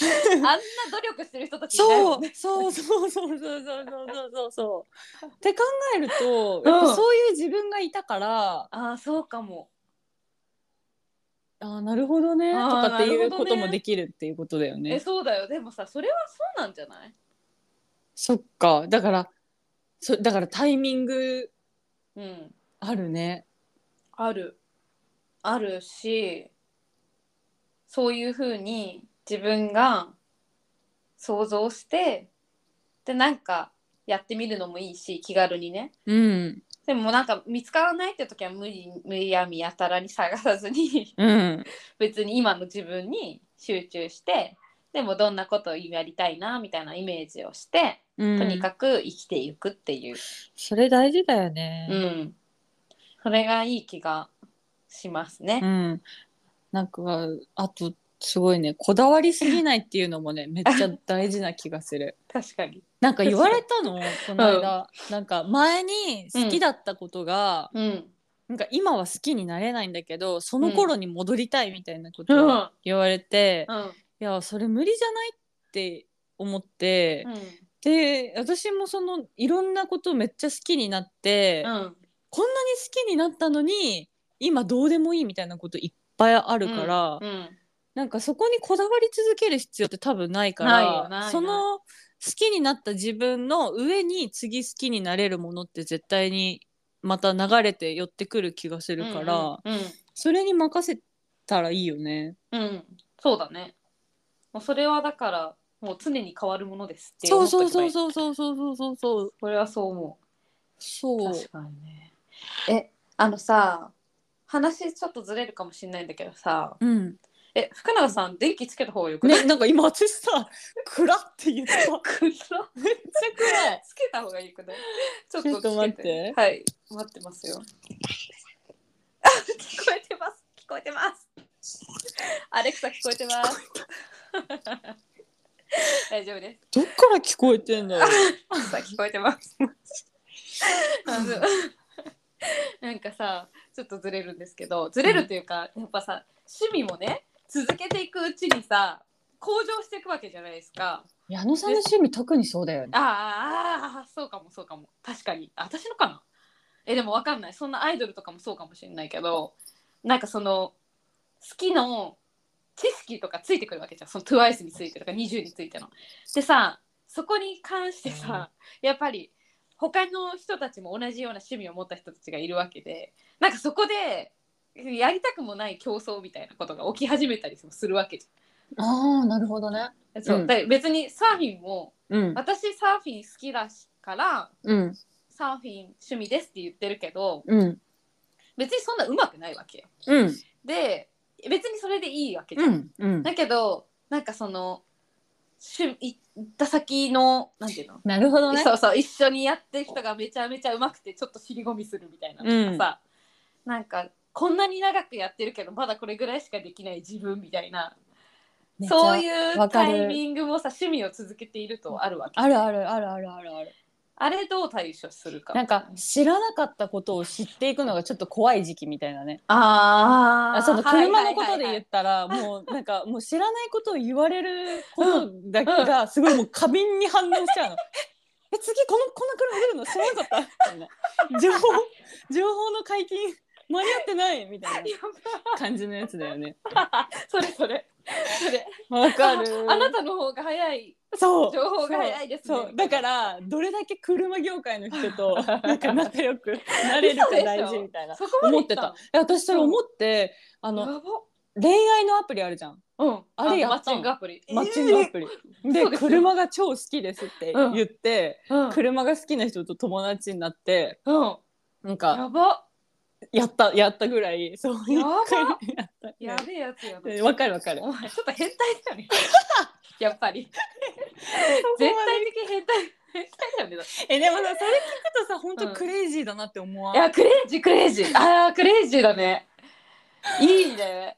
あんな努力してる人たちそうもんね。そう。そう。そう。そう。そう。そう。そう。そう。って考えると、やっぱそう。いう。自分がいたから、ああそう。かもあーなるほどねとかっていう。こともできるっていう。ことだよえね。そう。だよでもさそれはそう。なんじゃないそっかだからそだからタイミングあるね。あるあるしそう。いう。ふう。に自分が想像してでなんかやってみるのもいいし気軽にね。うん。でもなんか見つからないって時は無理無理やみやたらに探さずにうん。別に今の自分に集中してでもどんなことをやりたいなみたいなイメージをして、うん。とにかく生きていくっていう、それ大事だよね。うん、それがいい気がしますね。うん、なんかあとすごいねこだわりすぎないっていうのもね (laughs) めっちゃ大事な気がする。(laughs) 確かに。なんか言われたの？(laughs) この間、なんか前に好きだったことが、うん。なんか今は好きになれないんだけどその頃に戻りたいみたいなこうとをん。言われて、うん。いやそれ無理じゃないって思って、で私もそのいろんなことめっちゃ好きになって、うん。こんなに好きになったのに今どうでもいいみたいなこといっぱいあるから、うん。なんかそこにこだわり続ける必要って多分ないからその好きになった自分の上に次好きになれるものって絶対にまた流れて寄ってくる気がするから、うん。それに任せたらいいよね。うん。うんそうだね。もうそれはだからもう常に変わるものですってそうそうそうそうそうそうそうそうこれはそう思う。そう確かにね。え、あのさ、話ちょっとずれるかもしれないんだけどさ、うんえ、福永さん電気つけた方がよくない、ねなんか今私さ「(laughs) 暗っ」って言っためっちゃ暗いつけた方がよくない？ちょっちょっと待ってはい、待ってますよ。あ、聞こえてます。聞こえてます。アレクサ聞こえてます。大丈夫です。どっから聞こえてんだろうアレクサ聞こえてます。なんかさ、ちょっとずれるんですけど、ずれるというか、やっぱさ、趣味もね、続けていくうちにさ、向上していくわけじゃないですか。矢野さんの趣味特にそうだよね。あーあそうかもそうかも確かにあ私のかな？えでもわかんないそんなアイドルとかもそうかもしれないけどなんかその好きの知識とかついてくるわけじゃんその TWICE についてとか20についての。でさそこに関してさ、やっぱり他の人たちも同じような趣味を持った人たちがいるわけでなんかそこでやりたくもない競争みたいなことが起き始めたりもするわけじああなるほどね。ゃん。そううんで別にサーフィンもうん私サーフィン好きだからうんサーフィン趣味ですって言ってるけどうん別にそんな上手くないわけよ。うんで別にそれでいいわけじゃ。うんんうん。だけどなんかその趣行った先のなんていうの、なるほどね。そうそう一緒にやってる人がめちゃめちゃ上手くてちょっと尻込みするみたいなのがさ、なんかこんなに長くやってるけどまだこれぐらいしかできない自分みたいなそうう。いうタイミングもさ趣味を続けているとあるわけあるあるあるあるあるある。あれどう対処するかなんか知らなかったことを知っていくのがちょっと怖い時期みたいなね。あーあその車のことで言はいはいはいはいったらもうなんかもう知らないことを言われることだけがすごいもう過敏に反応しちゃうの。(laughs) え次このこんな車来るの知らなかったみたいな情報情報の解禁間に合ってないみたいなや感じのやつだよね。ば (laughs) それそれ。それ。わかる。あなたの方が早い。そう。情報が早いですね。そう。だからどれだけ車業界の人と (laughs) なんか仲良くなれるか大事みたいな。そこまで思ってた。いや私それ思ってあの恋愛のアプリあるじゃん。うん。あれやったの。マッチングアプリ。マッチングアプリ。でそうですよ。車が超好きですって言って、うん。車が好きな人と友達になってうん。なんかやばやったやったぐらいそうやば。やべえやつやわかるわかる。お前ちょっと変態だよね。(laughs) やっぱり。絶対的変態変態だよね。えでもさそれ聞くとさ本うん。当クレイジーだなって思わん？いやクレイジークレイジー。あークレイジーだね。いいね。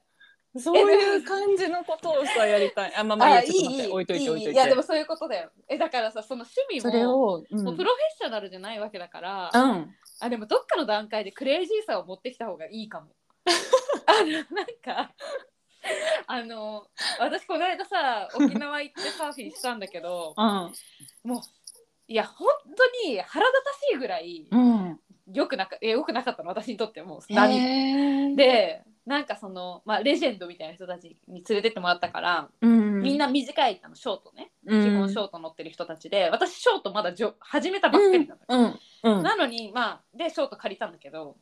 そういう感じのことをさやりたい。あまあまあいい置いといて置いといて。いやでもそういうことだよ。えだからさその趣味それもを、うん、もうプロフェッショナルじゃないわけだから、うんあでもどっかの段階でクレイジーさを持ってきた方がいいかも。(laughs) あのなんかあの私この間さ沖縄行ってサーフィンしたんだけど (laughs) うんもういや本当に腹立たしいぐらいうん。よくなかえよくなかったの私にとっても何も何でなんかその、まあ、レジェンドみたいな人たちに連れてってもらったから、うん、みんな短いあのショートね、うん、基本ショート乗ってる人たちで私ショートまだじょ始めたばっかりなのよ。うんうんなのにまあでショート借りたんだけど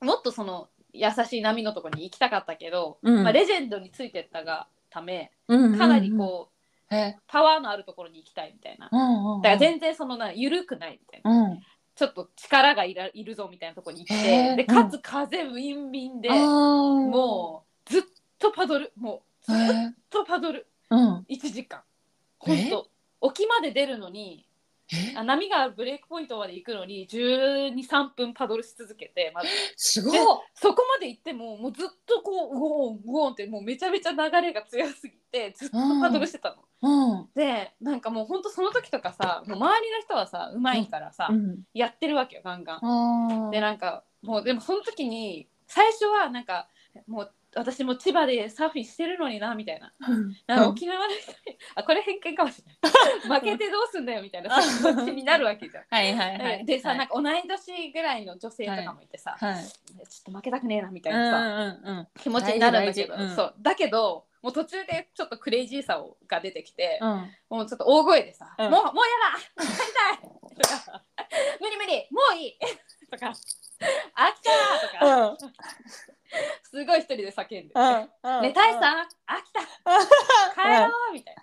もっとその優しい波のとこに行きたかったけど、うん。まあ、レジェンドについてったがためうんかなりこう、うん、え。パワーのあるところに行きたいみたいな。うんうん。だから全然そのな緩くないみたいな。うんちょっと力がいらいるぞみたいなところに行ってでかつ風ウィンウィンで、もうずっとパドル。もうずっえとパドル。うん。1時間。ほんと沖まで出るのにえあ波がブレイクポイントまで行くのに123分パドルし続けてまずすごい。でそこまで行ってももうずっとこうグオングオンってもうめちゃめちゃ流れが強すぎてずっとパドルしてたの。うん。でなんかもうほんとその時とかさもう周りの人はさうまいからさ、うん。やってるわけよガンガン。でなんかもうでもその時に最初はなんかもう私も千葉でサーフィンしてるのになみたいな。なんか沖縄の人に、あこれ偏見かもしれない。(laughs) 負けてどうすんだよみたいな。(laughs) 気持ちになるわけじゃん。はいはいはい。でさ、はい。なんか同い年ぐらいの女性とかもいてさ、はい。ちょっと負けたくねえなみたいうんうなさ、んうん。気持ちになるん。だけど、うん。そう。だけどもう途中でちょっとクレイジーさをが出てきて、うん。もうちょっと大声でさ「うん。もうもうやだ帰りたい!」とか「無理無理もういい!」とか「飽きた!」とか、うん (laughs) すごい一人で叫んで「うん寝たいさ飽きた。(laughs) 帰ろう!」みたいな。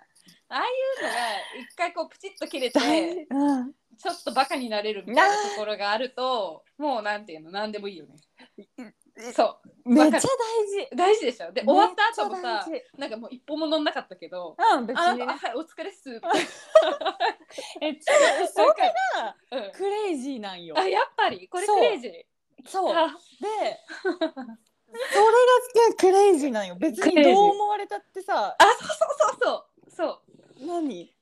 ああいうのが一回こうプチッと切れてちょっとバカになれるみたいなところがあるともうなんていうの何でもいいよね。そう。めっちゃ大事。大事でしょ。で終わった後もさなんかもう一歩も乗んなかったけどうん別あにね。はいお疲れっす (laughs) えちょっとそれがうん。クレイジーなんよ。あやっぱり？これクレイジー。そう。あでそれがクレイジーなんよ。別にどう思われたってさあそうそうそうそう。そう。何？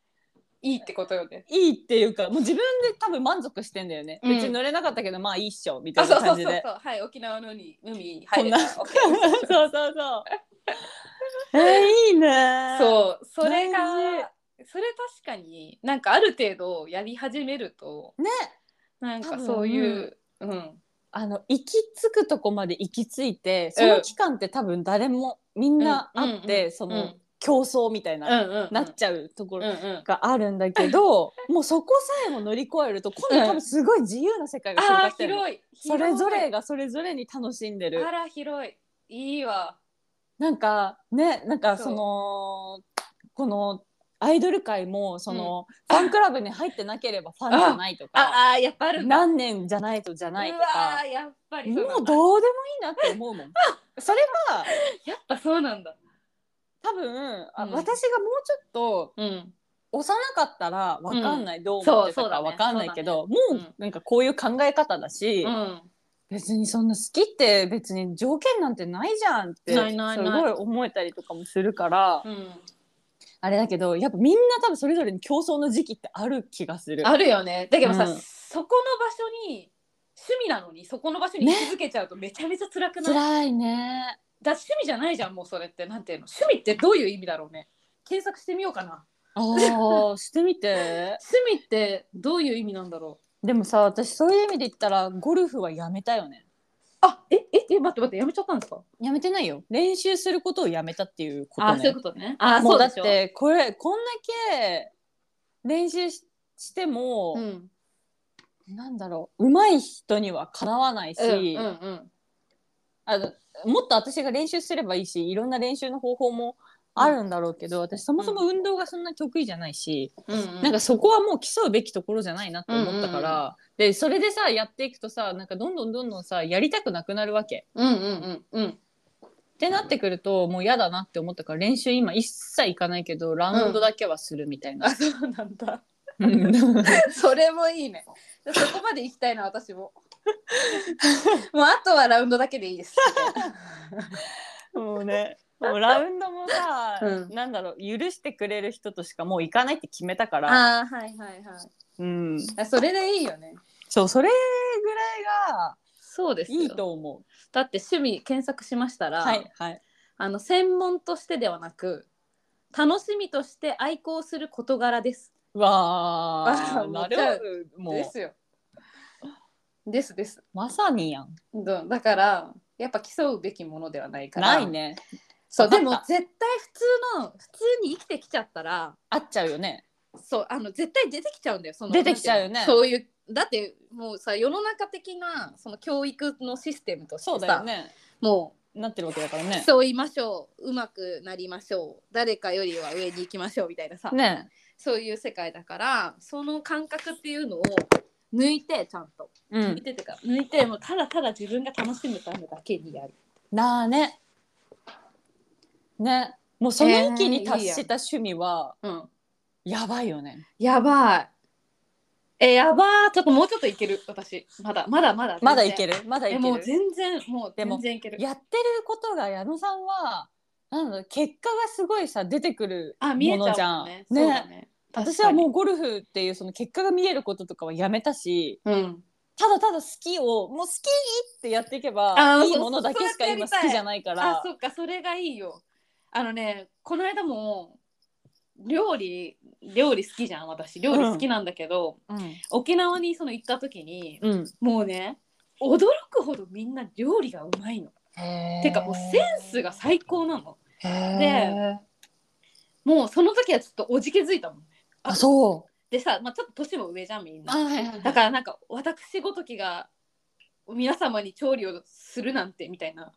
いいってことよね。いいっていうかもう自分で多分満足してんだよね、うん。別に乗れなかったけどまあいいっしょみたいあそうそうそうそう。はい沖縄の海海こんな。入れたそう OK そうそう。(laughs) えー、いいね。そう。それが大それ確かになんかある程度やり始めるとね。なんかそういううんあの行き着くとこまで行き着いてその期間って多分誰もみんなあって、うん。その、うん。競争みたいな、うんうんなっちゃうところうんうん。があるんだけど、(laughs) もうそこさえも乗り越えると今度多分すごい自由な世界が広がってるそれぞれ広がそれぞれに楽しんでいる。あら広い。いいわ。なんかねなんかそのこのアイドル界もその、ファンクラブに入ってなければファンじゃないとかああやっぱあるんだ。何年じゃないとじゃないとかーやっぱりもうんどうでもいいなって思うもん。(laughs) それはやっぱそうなんだ。多分、あうん。私がもうちょっとうん。幼かったらわかんない、どう思ってたかわかんないけど、もううんなんかこういう考え方だし、うん。別にそんな好きって別に条件なんてないじゃんってすごい思えたりとかもするから、うんあれだけどやっぱみんな多分それぞれに競争の時期ってある気がする。あるよね。だけどさ、うん。そこの場所に趣味なのにそこの場所に居続けちゃうとめちゃめちゃ辛くない、辛いね。だ趣味じゃないじゃんもうそれって。なんていうの？趣味ってどういう意味だろうね？検索してみようかな。ああ (laughs) してみて。趣味ってどういう意味なんだろう？でもさ私そういう意味で言ったらゴルフはやめたよね。あえええ待って待ってやめちゃったんですか？やめてないよ。練習することをやめたっていうことね。あそういうことねあもだっそううでしょてこれこんだけ練習ししても、うんなんだろう上手い人にはかなわないし、うんうんうんあのもっと私が練習すればいいしいろんな練習の方法もあるんだろうけど、私そもそも運動がそんなに得意じゃないし、うんうん。なんかそこはもう競うべきところじゃないなって思ったから、でそれでさやっていくとさなんかどんどんどんどんさやりたくなくなるわけ。うんうんうんうん。ってなってくるともう嫌だなって思ったから練習今一切行かないけどラウンドだけはするみたいな。あ。そうなんだ。うん。(laughs) それもいいね。そこまで行きたいな私も。(laughs) もうあとはラウンドだけでいいです。(laughs) もうねもうラウンドもさ、うん。なんだろう許してくれる人としかもう行かないって決めたから、ああはいはいはい。うん、あそれでいいよね。そうそれぐらいがそうですよ。いいと思う。だって趣味検索しましたら、はいはい。あの専門としてではなく楽しみとして愛好する事柄です。わああなるほど。もう。ですよ。ですです。まさにやん。だだからやっぱ競うべきものではないから。ないね。そうでも絶対普通の普通に生きてきちゃったらあっちゃうよね。そうあの絶対出てきちゃうんだよその出てきちゃうよねそういうだってもうさ世の中的なその教育のシステムとしてさそうだよね。もなってるわけだからうね。競いましょううまくなりましょう誰かよりは上に行きましょうみたいなさ、ね。そういう世界だからその感覚っていうのを抜いてちゃんと、うん。抜いてってか抜いてもうただただ自分が楽しむためだけにやる。なあね。ね。もうその域に達した趣味はうんやばいよね。やばい。え、やばー。ちょっともうちょっといける、私。まだ、まだまだ。まだいける。るまだいえ、もうける全然、もうでも全然いける。やってることが矢野さんはなんだろう結果がすごいさ出てくるあ、見えちものじゃん。ゃうもんね。そうだね。私はもうゴルフっていうその結果が見えることとかはやめたしう、うん。ただただ好きをもう好きってやっていけばあーいいものだけしか今好きじゃないからあ、そっか、それがいいよ。あのね、この間も、料理、料理好きじゃん、私。料理好きなんだけど、うん沖縄にその行った時に、うんもうね、驚くほどみんな料理がうまいの。てかもうセンスが最高なの。でもうその時はちょっとおじけづいたもん。あそうでさ、まあ、ちょっと年も上じゃんみんな。はいはいはいだからなんか私ごときが皆様に調理をするなんてみたいな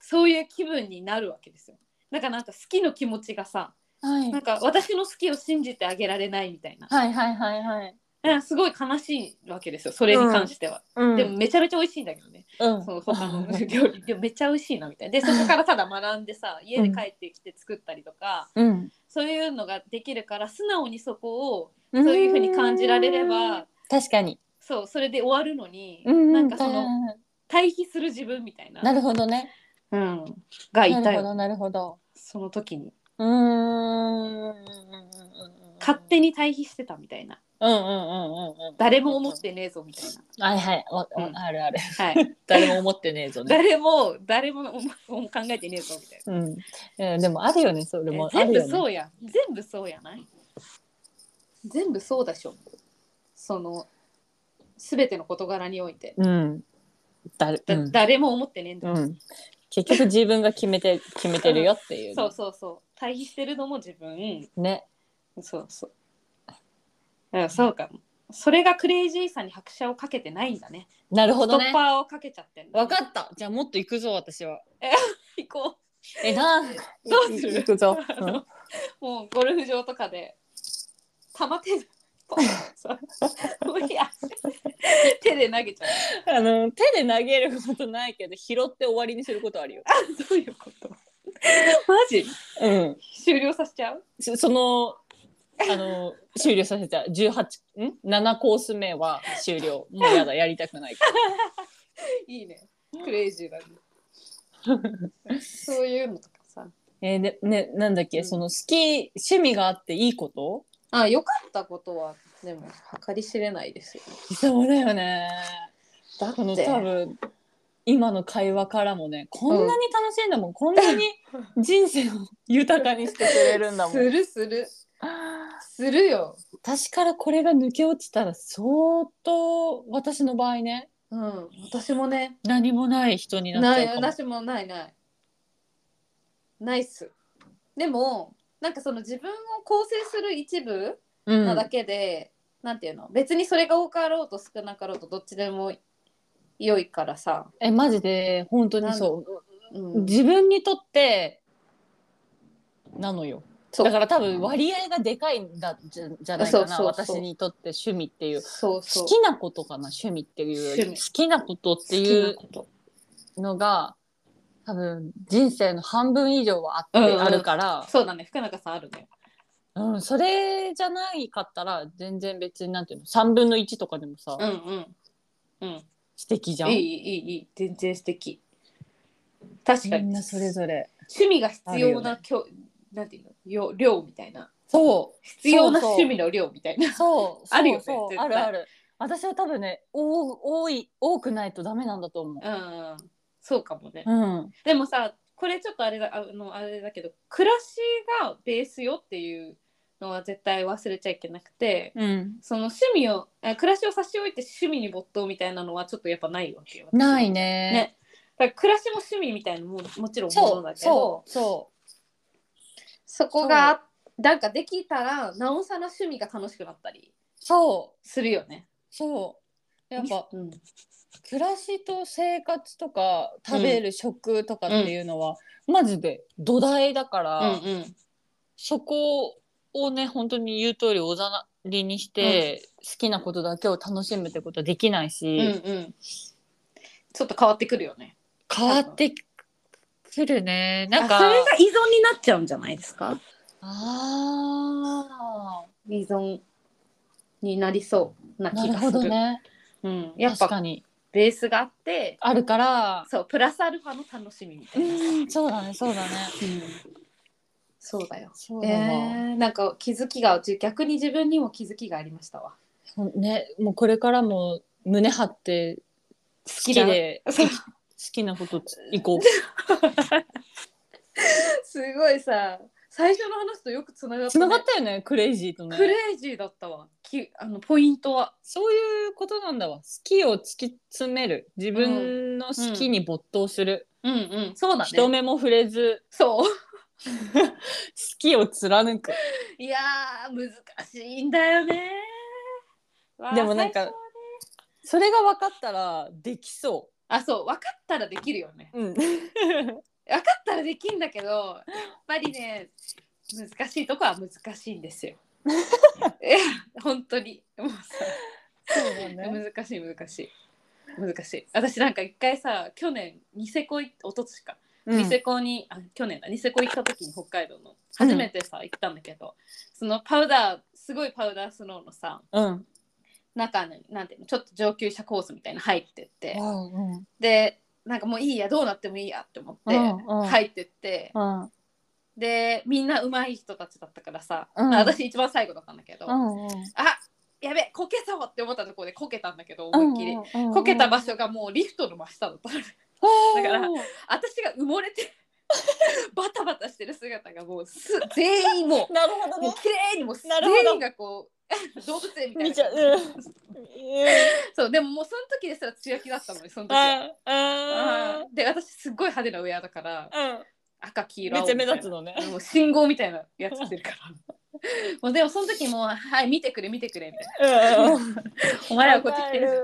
そういう気分になるわけですよ。だからなんか好きの気持ちがさはい。なんか私の好きを信じてあげられないみたいな、はいはいはいはい。すごい悲しいわけですよそれに関しては。うん。でもめちゃめちゃ美味しいんだけどね、うん。その他の料理。(laughs) でもめっちゃ美味しいなみたいな。でそこからただ学んでさ家で帰ってきて作ったりとか、うん。そういうのができるから素直にそこをそういうふうに感じられれば確かに。そうそれで終わるのに、うんなんかその対比する自分みたいな。なるほどね。うん、がいたよ。なるほどなるほどその時に。うーん。勝手に対比してたみたいな。うんうんうんうんうん誰も思ってねえぞみたいはいはい。わうん。あるある。な、はい、(laughs) 誰も思ってねえぞね。誰も誰も思考えてねえぞみたいな。うん。えーでもあるよねそれも。あ全部そうや。全部そうやない？全部そうだしょ。その全ての事柄において、うん。誰だうん。誰も思ってねえんだよ、うん結局自分が決めて決めてるよっていうね。そうそうそう。対比してるのも自分。ね。そうそう。うんそうかも。それがクレイジーさに拍車をかけてないんだね。ストなるほどね。ッパーをかけちゃってんだ。わかった。じゃあもっと行くぞ私は。(laughs) 行こえなどうする？行くぞ、うあのもうゴルフ場とかで玉手でポンそう。もういや。手で投げちゃう。あの手で投げることないけど拾って終わりにすることあるよ。どういうこと？マジ？うん。終了させちゃう？そそのあの終了させた18ん？7コース目は終了。もうやだやりたくないから。(laughs) いいね。クレイジーだね。(laughs) そういうのとかさ。えーでねなんだっけ、うん。その好き趣味があっていいこと？あ良かったことはでも計り知れないですよね。そうだよね。だって多分今の会話からもねこんなに楽しいんだもん、こんなに人生を豊かにしてくれるんだもん。するする。するよ。私からこれが抜け落ちたら相当私の場合ねうん。私もね。何もない人になっないちゃうかも。私もないない。ないっす。でもなんかその自分を構成する一部うん。なだけで、なんていうの？別にそれが多かろうと少なかろうとどっちでも良いからさ、えマジで？本当にそう。う、ん、自分にとってなのよ。だから多分割合がでかいんだじゃじゃないかな私にとって趣味っていう。好きなことかな趣味っていう好きなことっていうのが多分人生の半分以上はあって、うんうん。あるから、そうだね。福永さんあるね。うん、それじゃないかったら全然別になんていうの。3分の1とかでもさ、うんうん。うん。素敵じゃん。いいいいいい全然素敵。確かに。みんなそれぞれ。趣味が必要なきょ、なんていうの？よ量みたいな。そう。必要な趣味の量みたいな。そう。あるよねそうそう。絶対。あるある。私は多分ね多多い多くないとダメなんだと思うんそうかもね、ううん。でもさこれちょっとあれだあのあれだけど暮らしがベースよっていうのは絶対忘れちゃいけなくてうん。その趣味をあ暮らしを差し置いて趣味に没頭みたいなのはちょっとやっぱないわけよ。ないね。ね。だから暮らしも趣味みたいなのももちろんもそうのだけどそうそそこがなんかできたらなおさら趣味が楽しくなったりうそう。するよね。そう。やっぱうん、暮らしと生活とか食べる食とかっていうのは、マジで土台だから、うんうん。そこをね本当に言う通りおざなりにして、好きなことだけを楽しむってことはできないし、うんうん。ちょっと変わってくるよね。変わってくるね。なんかあそれが依存になっちゃうんじゃないですか？あ依存になりそうな気がする。ね。うん、やっぱ確かにベースがあってあるから。そうプラスアルファの楽しみみたいな、うんそうだねそうだね。そうだよ。そうだわ、えー、なんか気づきがじ逆に自分にも気づきがありましたわ。ほんねもうこれからも胸張って好きだ。でそう。好きなこと行こう。(laughs) すごいさ最初の話とよくつながった、つながったよねクレイジーとね。クレイジーだったわ。きあのポイントは。そういうことなんだわ。好きを突き詰める。自分の好きに没頭する、うん。うんそうだ人ね目も触れず。そう。(laughs) 好きを貫く。いやー難しいんだよね。でもなんかね。それが分かったらできそあそう。分かったらできるよね。う、うん、(laughs) 分かったらできんだけどやっぱりね難しいとこは難しいんですよ。え (laughs) 本当に。もうさそうだ難しい難しい。難しい。私なんか一回さ去年ニセコ行っおととしか、うん。ニセコにあ去年だ。ニセコ行った時に北海道の初めてさ、行ったんだけどそのパウダーすごいパウダースノーのさうん。中になんていうのちょっと上級者コースみたいなの入ってって。うん。でなんかもういいやどうなってもいいやって思ってうんうん。入ってって。うん。でみんな上手い人たちだったからさ、うん。私一番最後だったんだけど、うんあやべこけそうって思ったところでこけたんだけど思いっきり、うんこけた場所がもうリフトの真下だっただから私が埋もれてバタバタしてる姿がもうす全員もなるほどもう綺麗にもうなるほど。全員がこう (laughs) 動物園みたいな。見ちゃう、うん。そうでももうその時ですら強気だったのにその時は。で私すっごい派手なウェアだからうん。赤黄色めっちゃ目立つのね。もう信号みたいなやつ着てるから。(laughs) もうでもその時もうはい見てくれ見てくれみたいな。うん。お前らはこっち来てる。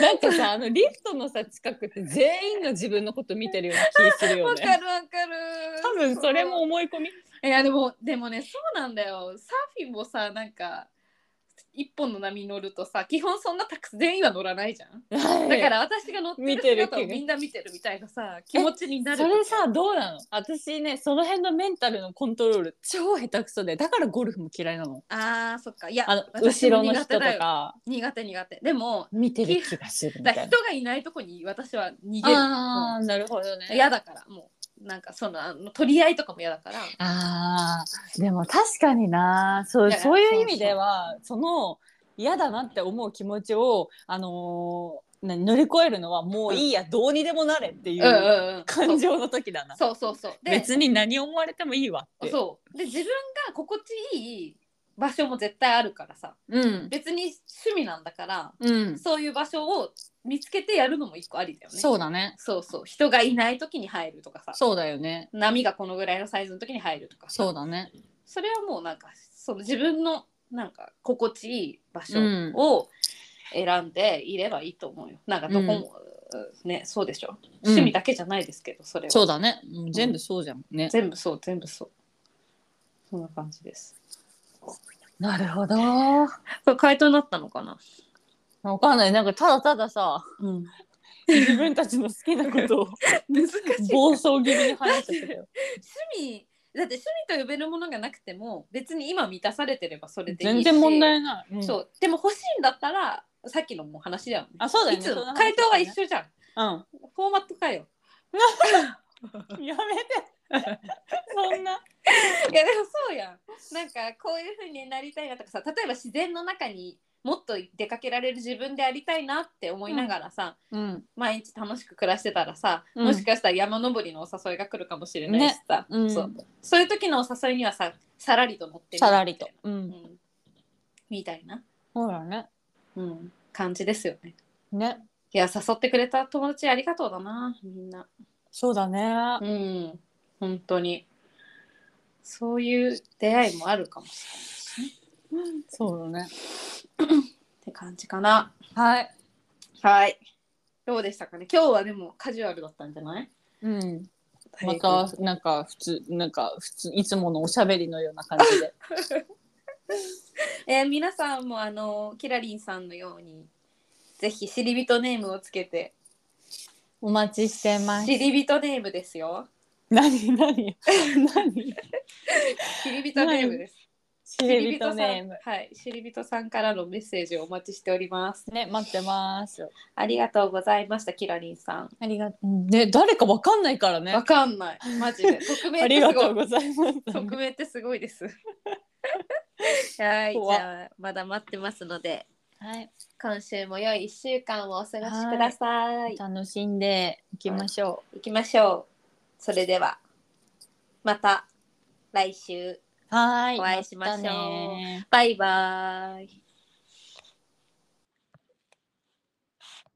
なんかさあのリフトのさ近くって全員が自分のこと見てるような気するよわねかるわかる。多分それも思い込みいやでもでもねそうなんだよ。サーフィンもさなんか一本の波に乗るとさ基本そんなたくさん全員は乗らないじゃん。だから私が乗ってる姿をみんな見てるみたいなさ気持ちになるそれさどうなの？私ねその辺のメンタルのコントロール超下手くそでだからゴルフも嫌いなの。あーそっか。いやあの後ろの人とか。苦手苦手でも見てる気がする人がいないとこに私は逃げる。あーなるほどね。嫌だからもうなんかそのあの取り合いとかも嫌だから。あーでも確かにな。そうそういう意味ではその嫌だなって思う気持ちを、あのー何乗り越えるのはもういいや、どうにでもなれっていうんうんううん。感情の時だな。そうそうそう。で別に何思われてもいいわって。そう。で自分が心地いい場所も絶対あるからさ。うん、別に趣味なんだからうん、そういう場所を見つけてやるのも一個ありだよねそうだね。そうそう人がいない時に入るとかさそうだよね。波がこのぐらいのサイズの時に入るとかさそうだね。それはもうなんかその自分のなんか心地いい場所うんを選んでいればいいと思うよ。なんかどこも、ねそうでしょうん趣味だけじゃないですけどそれは、そうだね。もう全部そうじゃんね。全部そう全部そうそんな感じです。なるほど。これ回答になったのかな、わかんない。なんかただたださ、うん、自分たちの好きなことを (laughs) 難しい暴走気味に話してたよ。趣味だって趣味と呼べるものがなくても別に今満たされてればそれでいいし全然問題ない。うんそうでも欲しいんだったらさっきのもう話だよね。あそうだよねいつ回答は一緒じゃん。うん。フォーマットかよ。(laughs) やめて。(laughs) そんな。いやでもそうやん。なんかこういう風になりたいなとかさ例えば自然の中にもっと出かけられる自分でありたいなって思いながらさ、うん。毎日楽しく暮らしてたらさ、うんもしかしたら山登りのお誘いが来るかもしれないしさ、うんそうそういう時のお誘いにはささらりと乗ってみるさらりと。う。うんん、みたいな、ほらね。うん、感じですよね。ね。いや誘ってくれた友達ありがとうだなみんな。そうだね。うん本当にそういう出会いもあるかもしれないそうだね。って感じかな。はい。はいどうでしたかね？今日はでもカジュアルだったんじゃない？うん。またなんか普通なんか普通いつものおしゃべりのような感じで。(laughs) えー皆さんもあのキラリンさんのようにぜひ知り人ネームをつけてお待ちしてます。知り人ネームですよ何何？何？(laughs) ネームです知り人ネーム。さんはい知り人さんからのメッセージをお待ちしておりますね待ってます。ありがとうございましたキラリンさんありがね誰かわかんないからねわ。かんないマジで (laughs) 匿名ありってすとうございます。匿名ってすごいです (laughs) はいじ怖っゃあまだ待ってますのではい。今週も良い1週間をお過ごしください。楽しんでいきましょ行きましょう。それではまた来週う。はーい。お会いしましょうバイバイ。